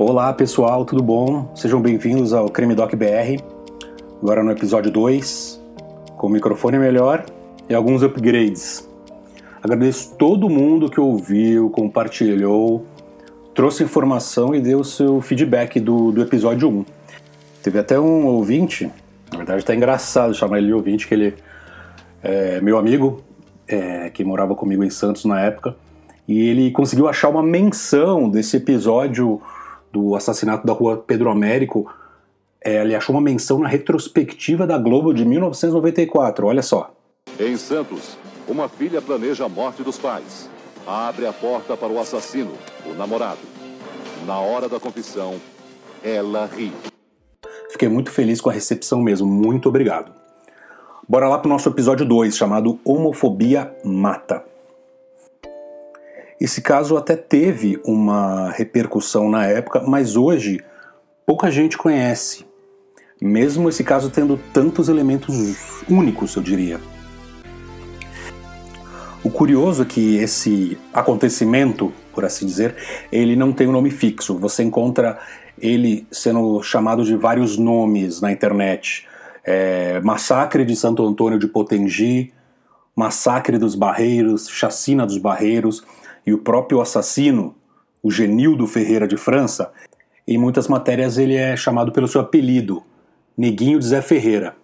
Olá pessoal, tudo bom? Sejam bem-vindos ao Crime Doc BR. Agora no episódio 2, com o microfone melhor e alguns upgrades. Agradeço todo mundo que ouviu, compartilhou, trouxe informação e deu seu feedback do, do episódio 1. Teve até um ouvinte, na verdade tá engraçado chamar ele de ouvinte, que ele é meu amigo, é, que morava comigo em Santos na época, e ele conseguiu achar uma menção desse episódio do assassinato da rua Pedro Américo. É, ele achou uma menção na retrospectiva da Globo de 1994, olha só. Em Santos, uma filha planeja a morte dos pais. Abre a porta para o assassino, o namorado. Na hora da confissão, ela ri. Fiquei muito feliz com a recepção mesmo, muito obrigado. Bora lá para o nosso episódio 2, chamado Homofobia Mata. Esse caso até teve uma repercussão na época, mas hoje pouca gente conhece, mesmo esse caso tendo tantos elementos únicos, eu diria. O curioso é que esse acontecimento, por assim dizer, ele não tem um nome fixo. Você encontra ele sendo chamado de vários nomes na internet. É, massacre de Santo Antônio de Potengi, Massacre dos Barreiros, Chacina dos Barreiros e o próprio assassino, o Genildo Ferreira de França, em muitas matérias ele é chamado pelo seu apelido, Neguinho de Zé Ferreira.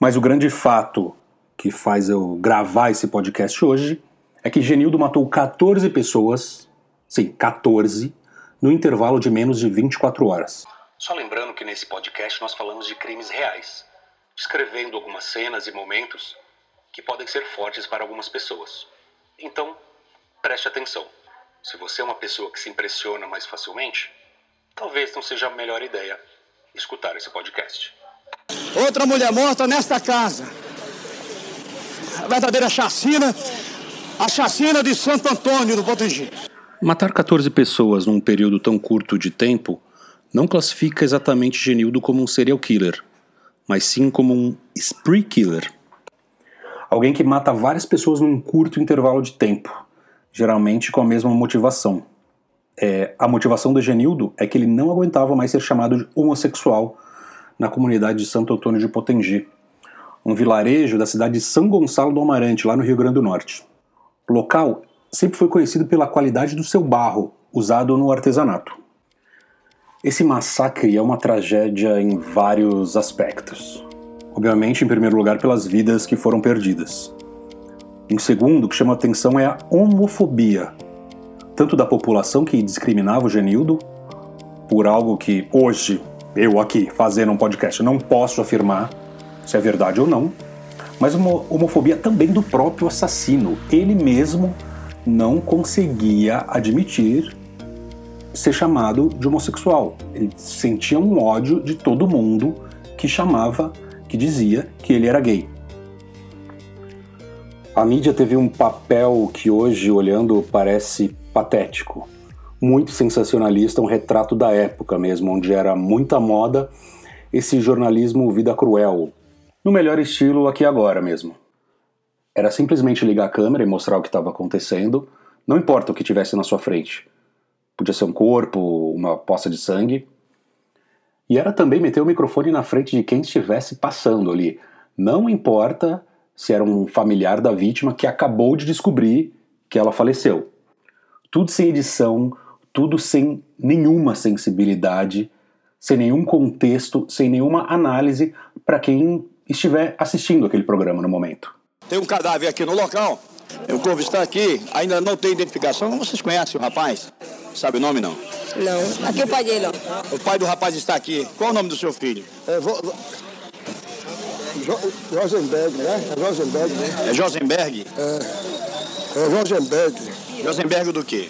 Mas o grande fato que faz eu gravar esse podcast hoje é que Genildo matou 14 pessoas, sim, 14, no intervalo de menos de 24 horas. Só lembrando que nesse podcast nós falamos de crimes reais, descrevendo algumas cenas e momentos que podem ser fortes para algumas pessoas. Então, Preste atenção. Se você é uma pessoa que se impressiona mais facilmente, talvez não seja a melhor ideia escutar esse podcast. Outra mulher morta nesta casa. A verdadeira chacina, a chacina de Santo Antônio do Potengi. Matar 14 pessoas num período tão curto de tempo não classifica exatamente Genildo como um serial killer, mas sim como um spree killer. Alguém que mata várias pessoas num curto intervalo de tempo geralmente com a mesma motivação. É, a motivação do Genildo é que ele não aguentava mais ser chamado de homossexual na comunidade de Santo Antônio de Potengi, um vilarejo da cidade de São Gonçalo do Amarante, lá no Rio Grande do Norte. O local sempre foi conhecido pela qualidade do seu barro, usado no artesanato. Esse massacre é uma tragédia em vários aspectos. Obviamente, em primeiro lugar, pelas vidas que foram perdidas. Um segundo que chama atenção é a homofobia, tanto da população que discriminava o Genildo, por algo que hoje, eu aqui, fazendo um podcast, não posso afirmar se é verdade ou não, mas uma homofobia também do próprio assassino. Ele mesmo não conseguia admitir ser chamado de homossexual. Ele sentia um ódio de todo mundo que chamava, que dizia que ele era gay. A mídia teve um papel que hoje, olhando, parece patético. Muito sensacionalista, um retrato da época mesmo, onde era muita moda esse jornalismo vida cruel, no melhor estilo aqui agora mesmo. Era simplesmente ligar a câmera e mostrar o que estava acontecendo, não importa o que tivesse na sua frente. Podia ser um corpo, uma poça de sangue. E era também meter o microfone na frente de quem estivesse passando ali. Não importa se era um familiar da vítima que acabou de descobrir que ela faleceu. Tudo sem edição, tudo sem nenhuma sensibilidade, sem nenhum contexto, sem nenhuma análise para quem estiver assistindo aquele programa no momento. Tem um cadáver aqui no local. O corpo está aqui, ainda não tem identificação. Vocês conhecem o rapaz? Sabe o nome não? Não. Aqui é o pai dele. O pai do rapaz está aqui. Qual o nome do seu filho? É, vou, Rosenberg, né? É Rosenberg, né? É Josenberg? É. É Rosenberg. Josenberg do quê?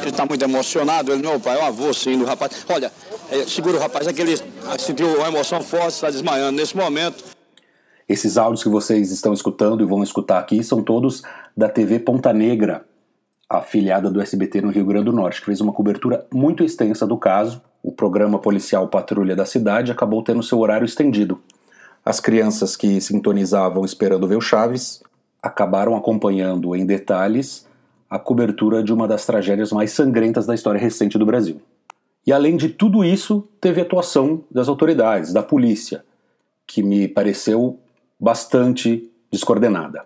Ele está muito emocionado, ele, meu pai, é o avô, sim, do rapaz. Olha, é, segura o rapaz, é que ele sentiu uma emoção forte, está desmaiando nesse momento. Esses áudios que vocês estão escutando e vão escutar aqui são todos da TV Ponta Negra, afiliada do SBT no Rio Grande do Norte, que fez uma cobertura muito extensa do caso o programa policial Patrulha da Cidade acabou tendo seu horário estendido. As crianças que sintonizavam esperando ver o Chaves acabaram acompanhando em detalhes a cobertura de uma das tragédias mais sangrentas da história recente do Brasil. E além de tudo isso, teve atuação das autoridades, da polícia, que me pareceu bastante descoordenada.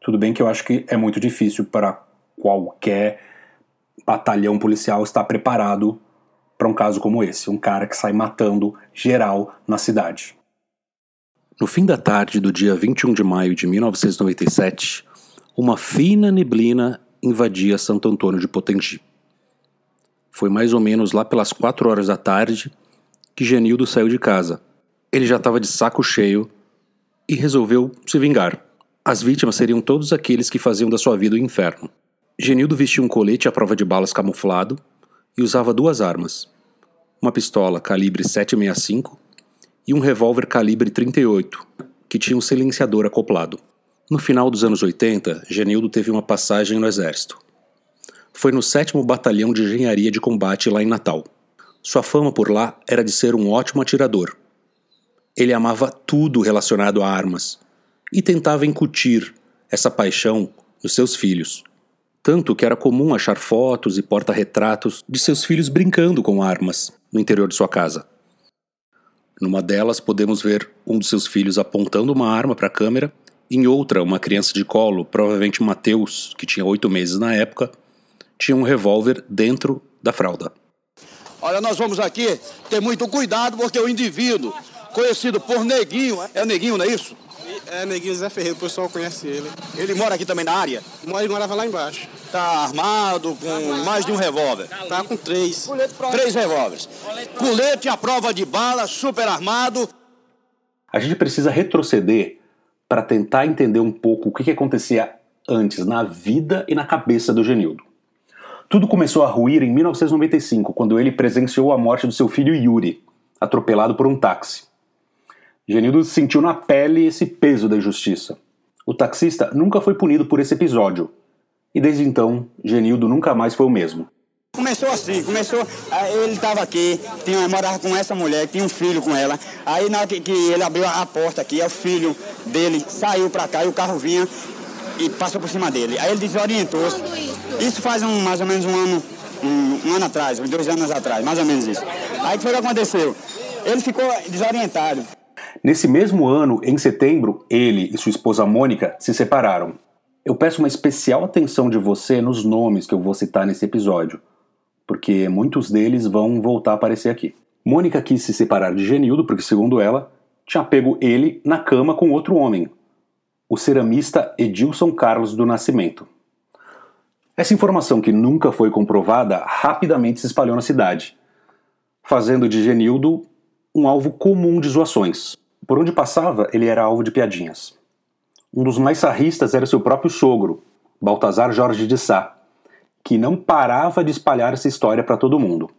Tudo bem que eu acho que é muito difícil para qualquer batalhão policial estar preparado para um caso como esse, um cara que sai matando geral na cidade. No fim da tarde do dia 21 de maio de 1997, uma fina neblina invadia Santo Antônio de Potengi. Foi mais ou menos lá pelas quatro horas da tarde que Genildo saiu de casa. Ele já estava de saco cheio e resolveu se vingar. As vítimas seriam todos aqueles que faziam da sua vida o inferno. Genildo vestia um colete à prova de balas camuflado e usava duas armas: uma pistola calibre 765 e um revólver calibre 38, que tinha um silenciador acoplado. No final dos anos 80, Genildo teve uma passagem no Exército. Foi no 7 Batalhão de Engenharia de Combate lá em Natal. Sua fama por lá era de ser um ótimo atirador. Ele amava tudo relacionado a armas e tentava incutir essa paixão nos seus filhos. Tanto que era comum achar fotos e porta-retratos de seus filhos brincando com armas no interior de sua casa. Numa delas, podemos ver um dos seus filhos apontando uma arma para a câmera, em outra, uma criança de colo, provavelmente Mateus, que tinha oito meses na época, tinha um revólver dentro da fralda. Olha, nós vamos aqui ter muito cuidado porque o indivíduo, conhecido por Neguinho, é Neguinho, não é isso? É, Neguinho Zé Ferreira, o pessoal conhece ele. Ele mora aqui também na área? Ele morava lá embaixo. Tá armado com mais de um revólver? Tá com três. Três revólveres. Colete à prova de bala, super armado. A gente precisa retroceder para tentar entender um pouco o que, que acontecia antes na vida e na cabeça do Genildo. Tudo começou a ruir em 1995, quando ele presenciou a morte do seu filho Yuri, atropelado por um táxi. Genildo sentiu na pele esse peso da injustiça. O taxista nunca foi punido por esse episódio. E desde então, Genildo nunca mais foi o mesmo. Começou assim, começou. Ele estava aqui, tinha, morava com essa mulher, tinha um filho com ela. Aí na hora que, que ele abriu a porta aqui, o filho dele saiu para cá e o carro vinha e passou por cima dele. Aí ele desorientou-se. Isso faz um, mais ou menos um ano, um, um ano atrás, dois anos atrás, mais ou menos isso. Aí o que foi que aconteceu? Ele ficou desorientado. Nesse mesmo ano, em setembro, ele e sua esposa Mônica se separaram. Eu peço uma especial atenção de você nos nomes que eu vou citar nesse episódio, porque muitos deles vão voltar a aparecer aqui. Mônica quis se separar de Genildo porque, segundo ela, tinha pego ele na cama com outro homem, o ceramista Edilson Carlos do Nascimento. Essa informação, que nunca foi comprovada, rapidamente se espalhou na cidade, fazendo de Genildo um alvo comum de zoações. Por onde passava, ele era alvo de piadinhas. Um dos mais sarristas era seu próprio sogro, Baltazar Jorge de Sá, que não parava de espalhar essa história para todo mundo.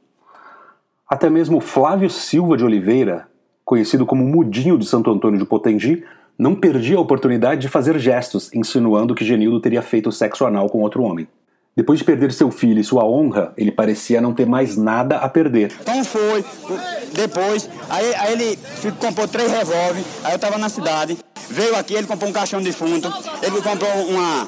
Até mesmo Flávio Silva de Oliveira, conhecido como Mudinho de Santo Antônio de Potengi, não perdia a oportunidade de fazer gestos insinuando que Genildo teria feito sexo anal com outro homem. Depois de perder seu filho e sua honra, ele parecia não ter mais nada a perder. Então foi, depois, aí, aí ele comprou três revólveres, aí eu estava na cidade, veio aqui, ele comprou um caixão de fundo, ele comprou uma,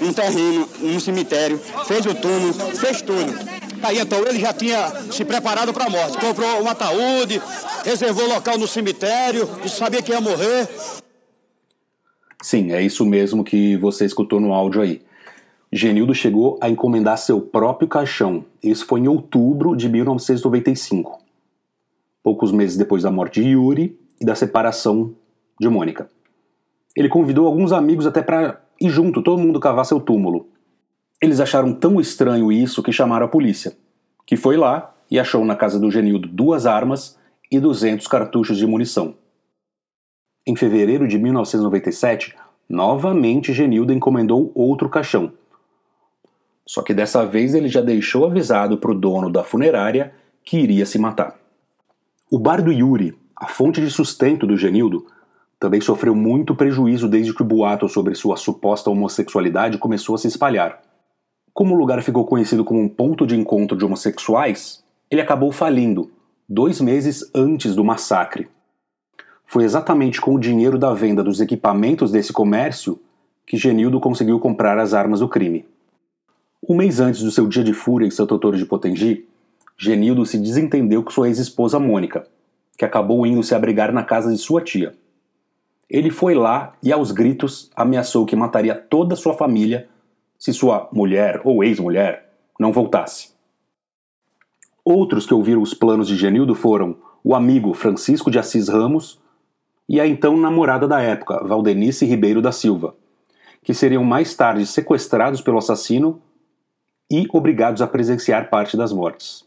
um terreno, um cemitério, fez o túmulo, fez tudo. Aí então ele já tinha se preparado para a morte, comprou um ataúde, reservou local no cemitério, sabia que ia morrer. Sim, é isso mesmo que você escutou no áudio aí. Genildo chegou a encomendar seu próprio caixão. Isso foi em outubro de 1995, poucos meses depois da morte de Yuri e da separação de Mônica. Ele convidou alguns amigos até para ir junto, todo mundo cavar seu túmulo. Eles acharam tão estranho isso que chamaram a polícia, que foi lá e achou na casa do Genildo duas armas e 200 cartuchos de munição. Em fevereiro de 1997, novamente Genildo encomendou outro caixão, só que dessa vez ele já deixou avisado para o dono da funerária que iria se matar. O bar do Yuri, a fonte de sustento do Genildo, também sofreu muito prejuízo desde que o boato sobre sua suposta homossexualidade começou a se espalhar. Como o lugar ficou conhecido como um ponto de encontro de homossexuais, ele acabou falindo, dois meses antes do massacre. Foi exatamente com o dinheiro da venda dos equipamentos desse comércio que Genildo conseguiu comprar as armas do crime. Um mês antes do seu dia de fúria em Santo Antônio de Potengi, Genildo se desentendeu com sua ex-esposa Mônica, que acabou indo se abrigar na casa de sua tia. Ele foi lá e, aos gritos, ameaçou que mataria toda sua família se sua mulher ou ex-mulher não voltasse. Outros que ouviram os planos de Genildo foram o amigo Francisco de Assis Ramos e a então namorada da época, Valdenice Ribeiro da Silva, que seriam mais tarde sequestrados pelo assassino e obrigados a presenciar parte das mortes.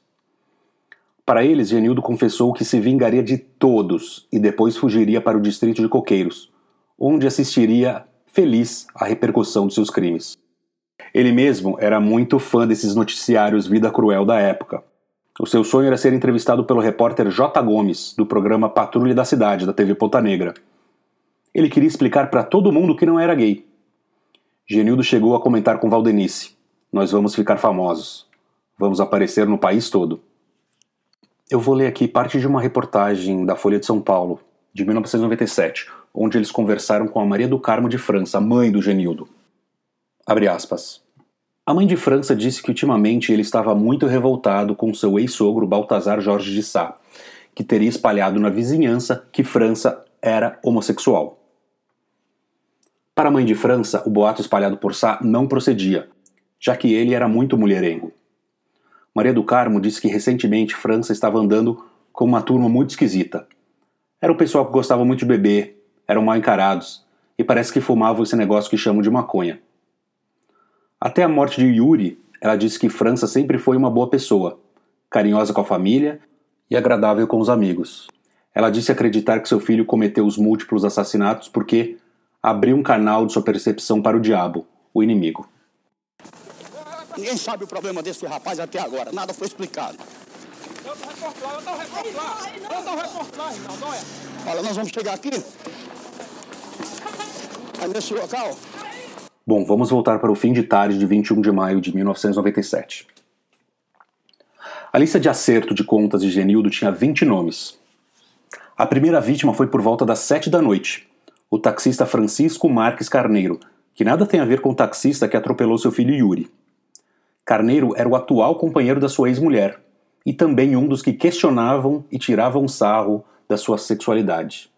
Para eles, Genildo confessou que se vingaria de todos e depois fugiria para o distrito de Coqueiros, onde assistiria feliz à repercussão de seus crimes. Ele mesmo era muito fã desses noticiários Vida Cruel da época. O seu sonho era ser entrevistado pelo repórter J. Gomes, do programa Patrulha da Cidade, da TV Ponta Negra. Ele queria explicar para todo mundo que não era gay. Genildo chegou a comentar com Valdenice: Nós vamos ficar famosos. Vamos aparecer no país todo. Eu vou ler aqui parte de uma reportagem da Folha de São Paulo, de 1997, onde eles conversaram com a Maria do Carmo de França, mãe do Genildo. Abre aspas. A mãe de França disse que ultimamente ele estava muito revoltado com seu ex-sogro Baltazar Jorge de Sá, que teria espalhado na vizinhança que França era homossexual. Para a mãe de França, o boato espalhado por Sá não procedia, já que ele era muito mulherengo. Maria do Carmo disse que recentemente França estava andando com uma turma muito esquisita. Era um pessoal que gostava muito de beber, eram mal encarados, e parece que fumavam esse negócio que chamam de maconha. Até a morte de Yuri, ela disse que França sempre foi uma boa pessoa, carinhosa com a família e agradável com os amigos. Ela disse acreditar que seu filho cometeu os múltiplos assassinatos porque abriu um canal de sua percepção para o diabo, o inimigo. Ninguém sabe o problema desse rapaz até agora. Nada foi explicado. Eu tô reportagem, eu tô reportagem. Eu tô reportagem, não, olha. Olha, nós vamos chegar aqui. Aí nesse local. Bom, vamos voltar para o fim de tarde de 21 de maio de 1997. A lista de acerto de contas de Genildo tinha 20 nomes. A primeira vítima foi por volta das 7 da noite, o taxista Francisco Marques Carneiro, que nada tem a ver com o taxista que atropelou seu filho Yuri. Carneiro era o atual companheiro da sua ex-mulher e também um dos que questionavam e tiravam sarro da sua sexualidade.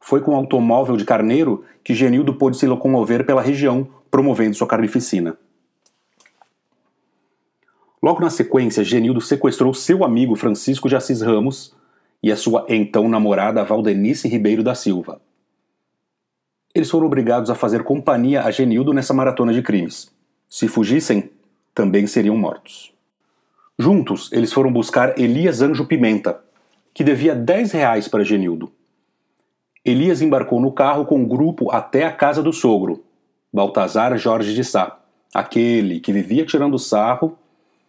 Foi com o automóvel de Carneiro que Genildo pôde se locomover pela região, promovendo sua carnificina. Logo na sequência, Genildo sequestrou seu amigo Francisco de Assis Ramos e a sua então namorada Valdenice Ribeiro da Silva. Eles foram obrigados a fazer companhia a Genildo nessa maratona de crimes. Se fugissem, também seriam mortos. Juntos, eles foram buscar Elias Anjo Pimenta, que devia 10 reais para Genildo. Elias embarcou no carro com o grupo até a casa do sogro, Baltazar Jorge de Sá, aquele que vivia tirando sarro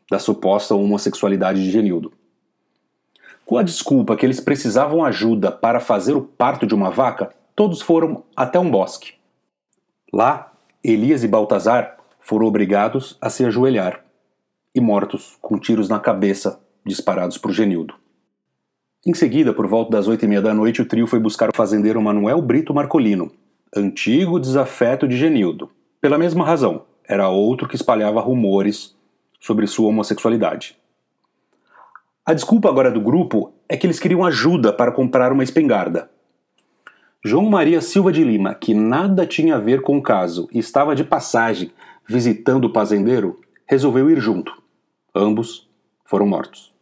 da suposta homossexualidade de Genildo. Com a desculpa que eles precisavam ajuda para fazer o parto de uma vaca, todos foram até um bosque. Lá, Elias e Baltazar foram obrigados a se ajoelhar e mortos com tiros na cabeça disparados por Genildo. Em seguida, por volta das oito e meia da noite, o trio foi buscar o fazendeiro Manuel Brito Marcolino, antigo desafeto de Genildo. Pela mesma razão, era outro que espalhava rumores sobre sua homossexualidade. A desculpa agora do grupo é que eles queriam ajuda para comprar uma espingarda. João Maria Silva de Lima, que nada tinha a ver com o caso e estava de passagem visitando o fazendeiro, resolveu ir junto. Ambos foram mortos.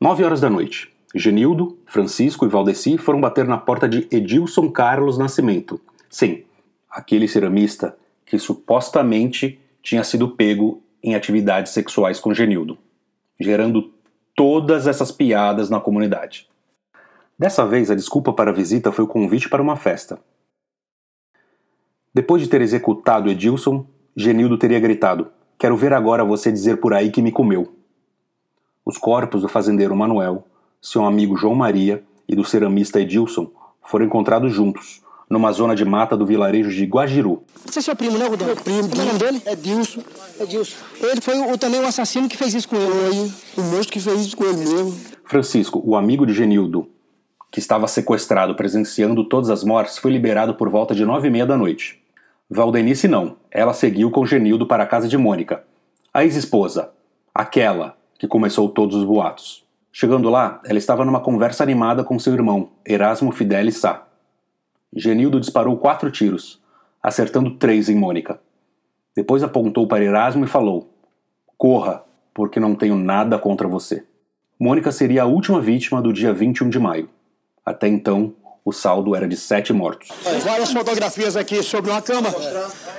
Nove horas da noite, Genildo, Francisco e Valdeci foram bater na porta de Edilson Carlos Nascimento. Sim, aquele ceramista que supostamente tinha sido pego em atividades sexuais com Genildo, gerando todas essas piadas na comunidade. Dessa vez, a desculpa para a visita foi o convite para uma festa. Depois de ter executado Edilson, Genildo teria gritado: Quero ver agora você dizer por aí que me comeu. Os corpos do fazendeiro Manuel, seu amigo João Maria e do ceramista Edilson foram encontrados juntos, numa zona de mata do vilarejo de Guajiru. Você é seu primo, né, Rudão? Meu primo, Como é o nome dele? É Dilson. É Dilson. Ele foi o, também o assassino que fez isso com ele. Foi o moço que fez isso com ele mesmo. Francisco, o amigo de Genildo, que estava sequestrado presenciando todas as mortes, foi liberado por volta de nove e meia da noite. Valdenice não. Ela seguiu com Genildo para a casa de Mônica, a ex-esposa, aquela que começou todos os boatos. Chegando lá, ela estava numa conversa animada com seu irmão, Erasmo Fidelis Sá. Genildo disparou quatro tiros, acertando três em Mônica. Depois apontou para Erasmo e falou: Corra, porque não tenho nada contra você. Mônica seria a última vítima do dia 21 de maio. Até então, o saldo era de sete mortos. Várias fotografias aqui sobre uma cama.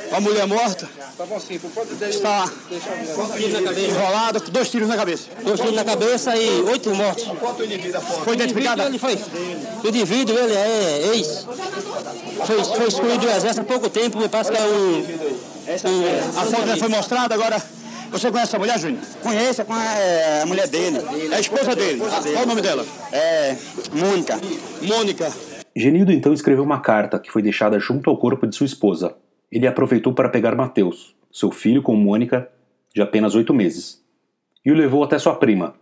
Uma mulher morta. Está enrolada, com dois tiros na cabeça. Dois tiros na cabeça e oito mortos. Foi identificada? Ele foi. O indivíduo, ele é ex. Foi, foi excluído do exército há pouco tempo, me parece que é um. A foto já foi mostrada, agora. Você conhece essa mulher, Júnior? Conheço é com a, é, a mulher dele. É a esposa dele. Qual o nome dela? É. Mônica. Mônica. Genildo então escreveu uma carta que foi deixada junto ao corpo de sua esposa. Ele aproveitou para pegar Mateus, seu filho com Mônica, de apenas oito meses, e o levou até sua prima.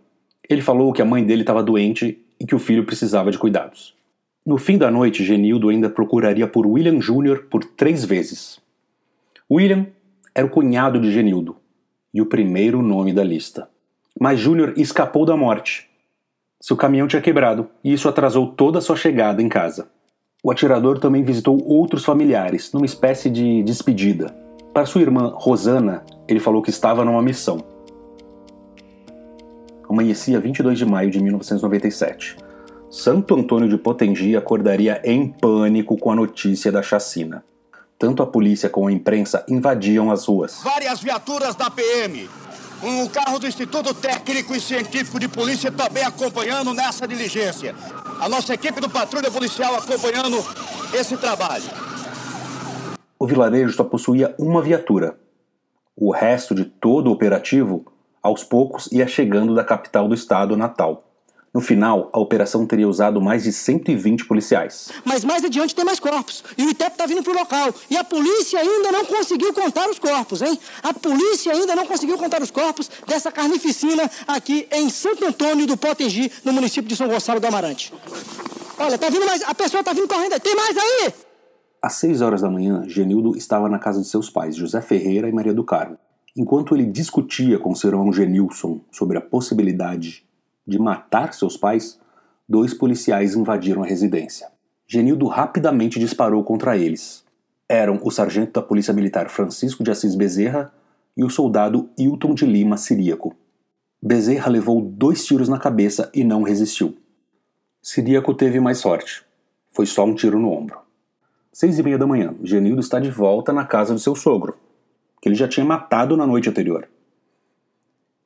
Ele falou que a mãe dele estava doente e que o filho precisava de cuidados. No fim da noite, Genildo ainda procuraria por William Jr. por três vezes. William era o cunhado de Genildo e o primeiro nome da lista. Mas Júnior escapou da morte. Seu caminhão tinha quebrado e isso atrasou toda a sua chegada em casa. O atirador também visitou outros familiares, numa espécie de despedida. Para sua irmã Rosana, ele falou que estava numa missão. Amanhecia 22 de maio de 1997. Santo Antônio de Potengi acordaria em pânico com a notícia da chacina. Tanto a polícia como a imprensa invadiam as ruas. Várias viaturas da PM. Um carro do Instituto Técnico e Científico de Polícia também acompanhando nessa diligência. A nossa equipe do Patrulha Policial acompanhando esse trabalho. O vilarejo só possuía uma viatura. O resto de todo o operativo, aos poucos, ia chegando da capital do estado, Natal. No final, a operação teria usado mais de 120 policiais. Mas mais adiante tem mais corpos. E o ITEP está vindo para o local. E a polícia ainda não conseguiu contar os corpos, hein? A polícia ainda não conseguiu contar os corpos dessa carnificina aqui em Santo Antônio do Potengi, no município de São Gonçalo do Amarante. Olha, tá vindo mais. A pessoa tá vindo correndo. Tem mais aí! Às 6 horas da manhã, Genildo estava na casa de seus pais, José Ferreira e Maria do Carmo. Enquanto ele discutia com seu irmão Genilson sobre a possibilidade de matar seus pais, dois policiais invadiram a residência. Genildo rapidamente disparou contra eles. Eram o sargento da Polícia Militar Francisco de Assis Bezerra e o soldado Hilton de Lima Siríaco. Bezerra levou dois tiros na cabeça e não resistiu. Siríaco teve mais sorte. Foi só um tiro no ombro. Seis e meia da manhã, Genildo está de volta na casa do seu sogro, que ele já tinha matado na noite anterior.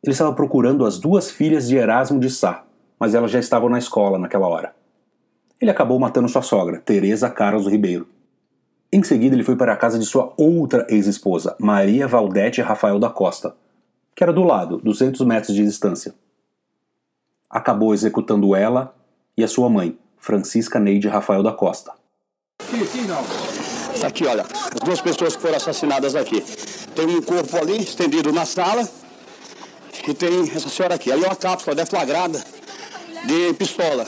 Ele estava procurando as duas filhas de Erasmo de Sá, mas elas já estavam na escola naquela hora. Ele acabou matando sua sogra, Teresa Carlos do Ribeiro. Em seguida, ele foi para a casa de sua outra ex-esposa, Maria Valdete Rafael da Costa, que era do lado, 200 metros de distância. Acabou executando ela e a sua mãe, Francisca Neide Rafael da Costa. Tá aqui, olha, as duas pessoas que foram assassinadas aqui. Tem um corpo ali, estendido na sala, e tem essa senhora aqui. Ali é uma cápsula deflagrada de pistola.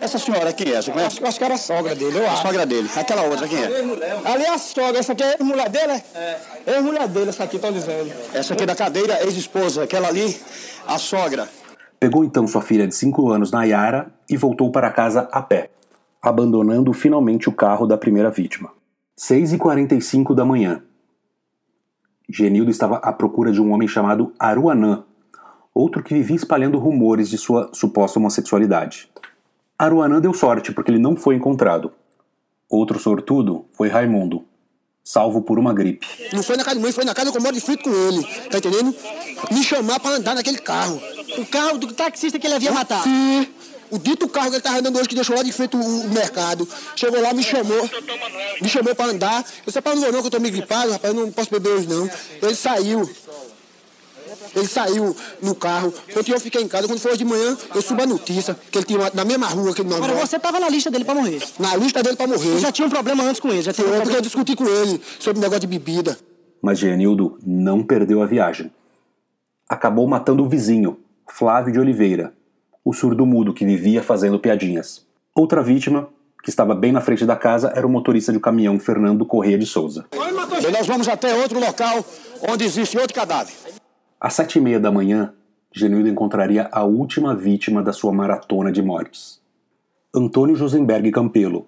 Essa senhora quem é? Você conhece? Eu acho que era a sogra dele, eu A acho. sogra dele. Aquela outra quem é? Ali é a sogra, essa aqui é a mulher dele? É. É a mulher dele, essa aqui, tô dizendo. Essa aqui da cadeira, ex-esposa. Aquela ali, a sogra. Pegou então sua filha de 5 anos, Nayara, e voltou para casa a pé, abandonando finalmente o carro da primeira vítima. 6h45 da manhã. Genildo estava à procura de um homem chamado Aruanã, outro que vivia espalhando rumores de sua suposta homossexualidade. Aruanã deu sorte porque ele não foi encontrado. Outro sortudo foi Raimundo, salvo por uma gripe. Não foi na casa de mãe, foi na casa que eu moro de frente com ele. Tá entendendo? Me chamar pra andar naquele carro. O carro do taxista que ele havia matado. Sim. O dito carro que ele tava andando hoje, que deixou lá de frente o, mercado. Chegou lá, me chamou. Me chamou pra andar. Eu disse, rapaz, não vou não, que eu tô meio gripado, rapaz, eu não posso beber hoje não. Ele saiu. Ele saiu no carro. Ontem eu fiquei em casa. Quando foi hoje de manhã, eu subi a notícia que ele tinha na mesma rua que ele Agora mora. você tava na lista dele pra morrer. Na lista dele pra morrer. Eu já tinha um problema antes com ele, já teve um porque problema. eu discuti com ele sobre o negócio de bebida. Mas Genildo não perdeu a viagem. Acabou matando o vizinho, Flávio de Oliveira, o surdo-mudo que vivia fazendo piadinhas. Outra vítima, que estava bem na frente da casa, era o motorista de caminhão Fernando Correia de Souza. E nós vamos até outro local onde existe outro cadáver. Às sete e meia da manhã, Genildo encontraria a última vítima da sua maratona de mortes. Antônio Josenberg Campelo,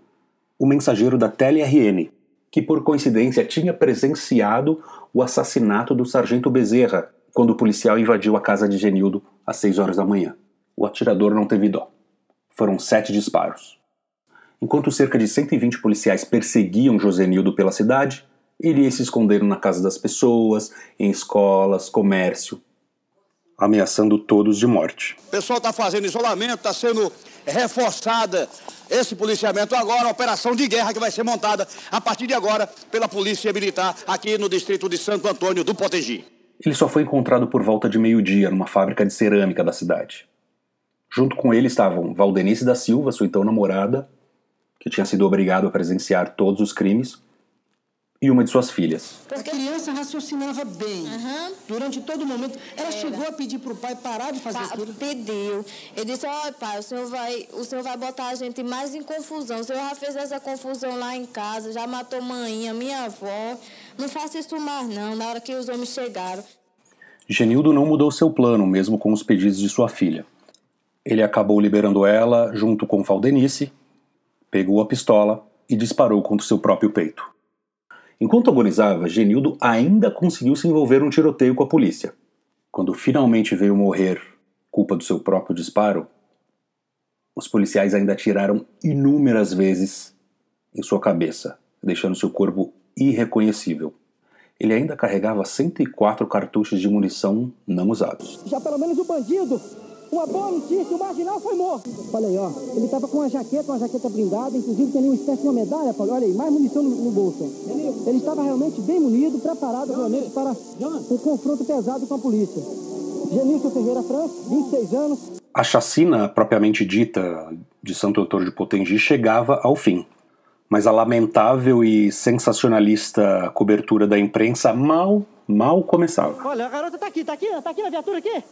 o mensageiro da TLRN, que por coincidência tinha presenciado o assassinato do sargento Bezerra quando o policial invadiu a casa de Genildo às seis horas da manhã. O atirador não teve dó. Foram sete disparos. Enquanto cerca de 120 policiais perseguiam Josenildo pela cidade, ele ia se escondendo na casa das pessoas, em escolas, comércio, ameaçando todos de morte. O pessoal está fazendo isolamento, está sendo reforçada esse policiamento agora, a operação de guerra que vai ser montada a partir de agora pela Polícia Militar aqui no distrito de Santo Antônio do Potegi. Ele só foi encontrado por volta de meio-dia numa fábrica de cerâmica da cidade. Junto com ele estavam Valdenice da Silva, sua então namorada, que tinha sido obrigado a presenciar todos os crimes, e uma de suas filhas. A criança raciocinava bem. Durante todo o momento, ela chegou a pedir para o pai parar de fazer Pa- aquilo. Pediu. Ele disse, olha pai, o senhor, vai, o senhor vai botar a gente mais em confusão. O senhor já fez essa confusão lá em casa, já matou mãinha, minha avó. Não faça isso mais não, na hora que os homens chegaram. Genildo não mudou seu plano, mesmo com os pedidos de sua filha. Ele acabou liberando ela junto com Valdenice, pegou a pistola e disparou contra seu próprio peito. Enquanto agonizava, Genildo ainda conseguiu se envolver num tiroteio com a polícia. Quando finalmente veio morrer, culpa do seu próprio disparo, os policiais ainda atiraram inúmeras vezes em sua cabeça, deixando seu corpo irreconhecível. Ele ainda carregava 104 cartuchos de munição não usados. Já pelo menos o bandido, uma boa notícia, o marginal foi morto. Olha aí, ó, ele estava com uma jaqueta, uma jaqueta blindada, inclusive tem ali uma espécie de uma medalha, Paulo. olha aí, mais munição no, no bolso. Ele estava realmente bem munido, preparado realmente para um confronto pesado com a polícia. Genilson Ferreira França, 26 anos, A chacina propriamente dita de Santo Antônio de Potengi chegava ao fim, mas a lamentável e sensacionalista cobertura da imprensa mal, mal começava. Olha, a garota tá aqui, tá aqui, tá aqui na viatura aqui.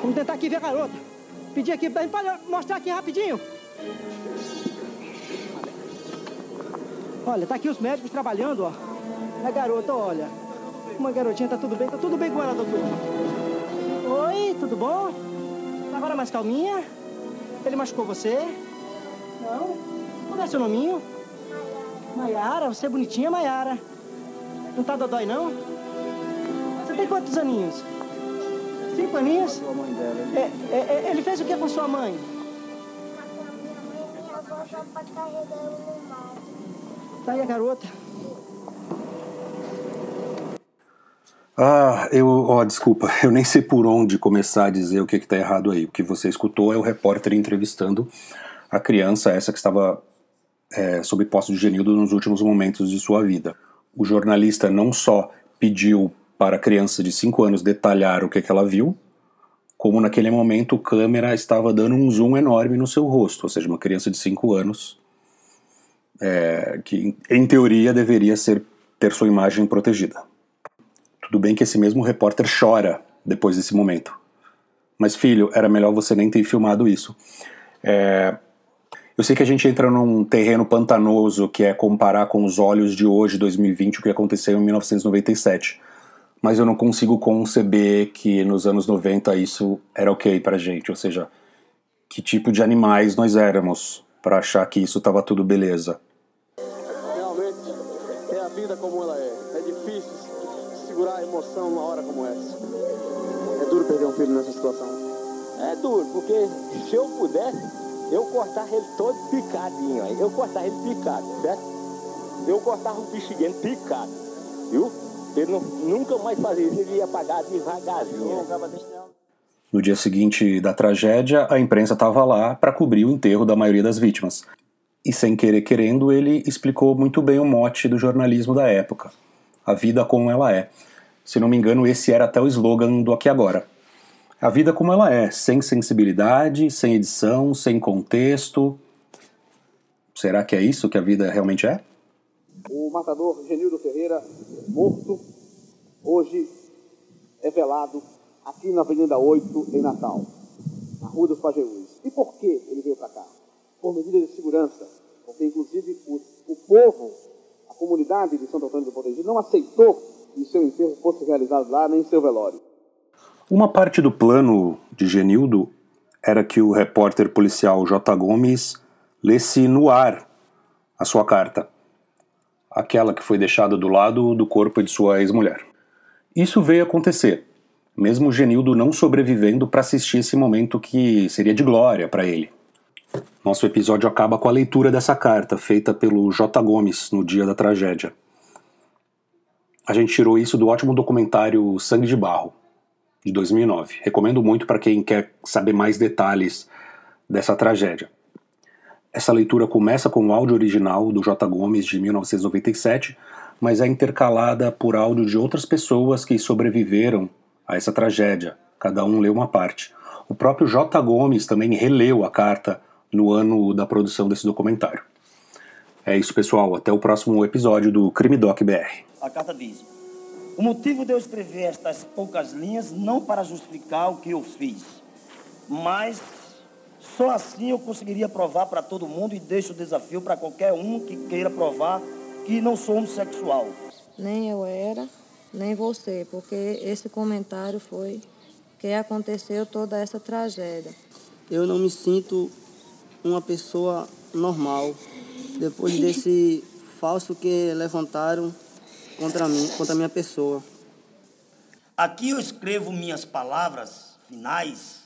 Vamos tentar aqui ver a garota. Pedir aqui, pode mostrar aqui rapidinho. Olha, tá aqui os médicos trabalhando, ó. A garota, olha. Uma garotinha, tá tudo bem? Tá tudo bem com ela, doutor? Oi, tudo bom? Agora mais calminha? Ele machucou você? Não? Qual é seu nominho? Maiara, você é bonitinha, Maiara. Não tá dodói, não? Você tem quantos aninhos? Cinco aninhos? É, é, é, ele fez o que com sua mãe? Tá aí a garota. Ah, eu, ó, desculpa, eu nem sei por onde começar a dizer o que está errado aí. O que você escutou é o repórter entrevistando a criança, essa que estava é, sob posse de Genildo nos últimos momentos de sua vida. O jornalista não só pediu para a criança de 5 anos detalhar o que, que ela viu, como naquele momento o câmera estava dando um zoom enorme no seu rosto, ou seja, uma criança de 5 anos é, que, em teoria, deveria ser ter sua imagem protegida. Tudo bem que esse mesmo repórter chora depois desse momento. Mas, filho, era melhor você nem ter filmado isso. É, eu sei que a gente entra num terreno pantanoso que é comparar com os olhos de hoje, 2020, o que aconteceu em 1997. Mas eu não consigo conceber que nos anos 90 isso era ok pra gente. Ou seja, que tipo de animais nós éramos para achar que isso estava tudo beleza. Realmente é a vida como ela é. É difícil segurar a emoção numa hora como essa. É duro perder um filho nessa situação. É duro, porque se eu pudesse, eu cortava ele todo picadinho. Eu cortava ele picado, certo? Eu cortava o bexiguento picado, viu? Ele não, nunca mais fazia isso, ele ia pagar devagarzinho. No dia seguinte da tragédia, a imprensa estava lá para cobrir o enterro da maioria das vítimas. E sem querer querendo, ele explicou muito bem o mote do jornalismo da época: a vida como ela é. Se não me engano, esse era até o slogan do Aqui Agora. A vida como ela é, sem sensibilidade, sem edição, sem contexto. Será que é isso que a vida realmente é? O matador Genildo Ferreira, morto, hoje é velado aqui na Avenida 8, em Natal, na Rua dos Pajeús. E por que ele veio para cá? Por medida de segurança, porque inclusive o, o povo, a comunidade de Santo Antônio do Potengi não aceitou que seu enterro fosse realizado lá, nem seu velório. Uma parte do plano de Genildo era que o repórter policial J. Gomes lesse no ar a sua carta, aquela que foi deixada do lado do corpo de sua ex-mulher. Isso veio acontecer, mesmo Genildo não sobrevivendo para assistir esse momento que seria de glória para ele. Nosso episódio acaba com a leitura dessa carta, feita pelo J. Gomes no dia da tragédia. A gente tirou isso do ótimo documentário Sangue de Barro, de 2009. Recomendo muito para quem quer saber mais detalhes dessa tragédia. Essa leitura começa com o áudio original do J. Gomes de 1997, mas é intercalada por áudio de outras pessoas que sobreviveram a essa tragédia. Cada um leu uma parte. O próprio J. Gomes também releu a carta no ano da produção desse documentário. É isso, pessoal. Até o próximo episódio do Crime Doc BR. A carta diz: O motivo de eu escrever estas poucas linhas não para justificar o que eu fiz, mas só assim eu conseguiria provar para todo mundo e deixo o desafio para qualquer um que queira provar que não sou homossexual. Nem eu era, nem você, porque esse comentário foi que aconteceu toda essa tragédia. Eu não me sinto uma pessoa normal depois desse falso que levantaram contra mim, contra a minha pessoa. Aqui eu escrevo minhas palavras finais.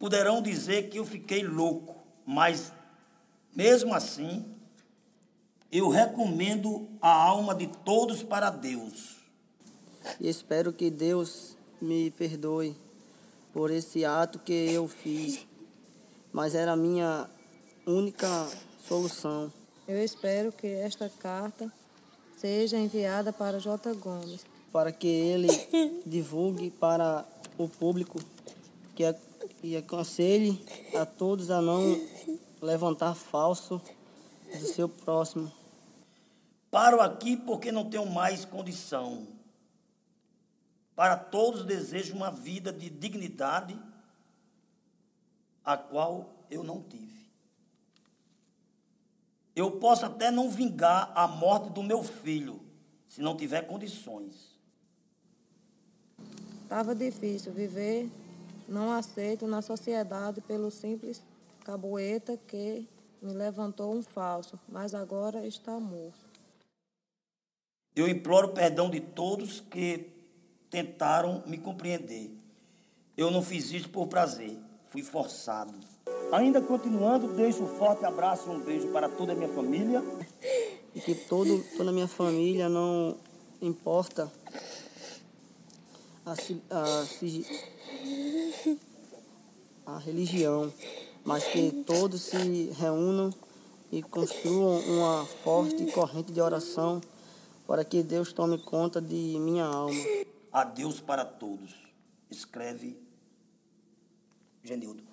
Poderão dizer que eu fiquei louco, mas mesmo assim, eu recomendo a alma de todos para Deus. E espero que Deus me perdoe por esse ato que eu fiz, mas era a minha única solução. Eu espero que esta carta seja enviada para J. Gomes. Para que ele divulgue para o público que e aconselhe a todos a não levantar falso do seu próximo. Paro aqui porque não tenho mais condição. Para todos desejo uma vida de dignidade, a qual eu não tive. Eu posso até não vingar a morte do meu filho, se não tiver condições. Estava difícil viver, não aceito na sociedade pelo simples caboeta que me levantou um falso, mas agora está morto. Eu imploro perdão de todos que tentaram me compreender. Eu não fiz isso por prazer, fui forçado. Ainda continuando, deixo um forte abraço e um beijo para toda a minha família. E que todo, toda a minha família não importa a, a, a religião, mas que todos se reúnam e construam uma forte corrente de oração para que Deus tome conta de minha alma. Adeus para todos. Escreve Genildo.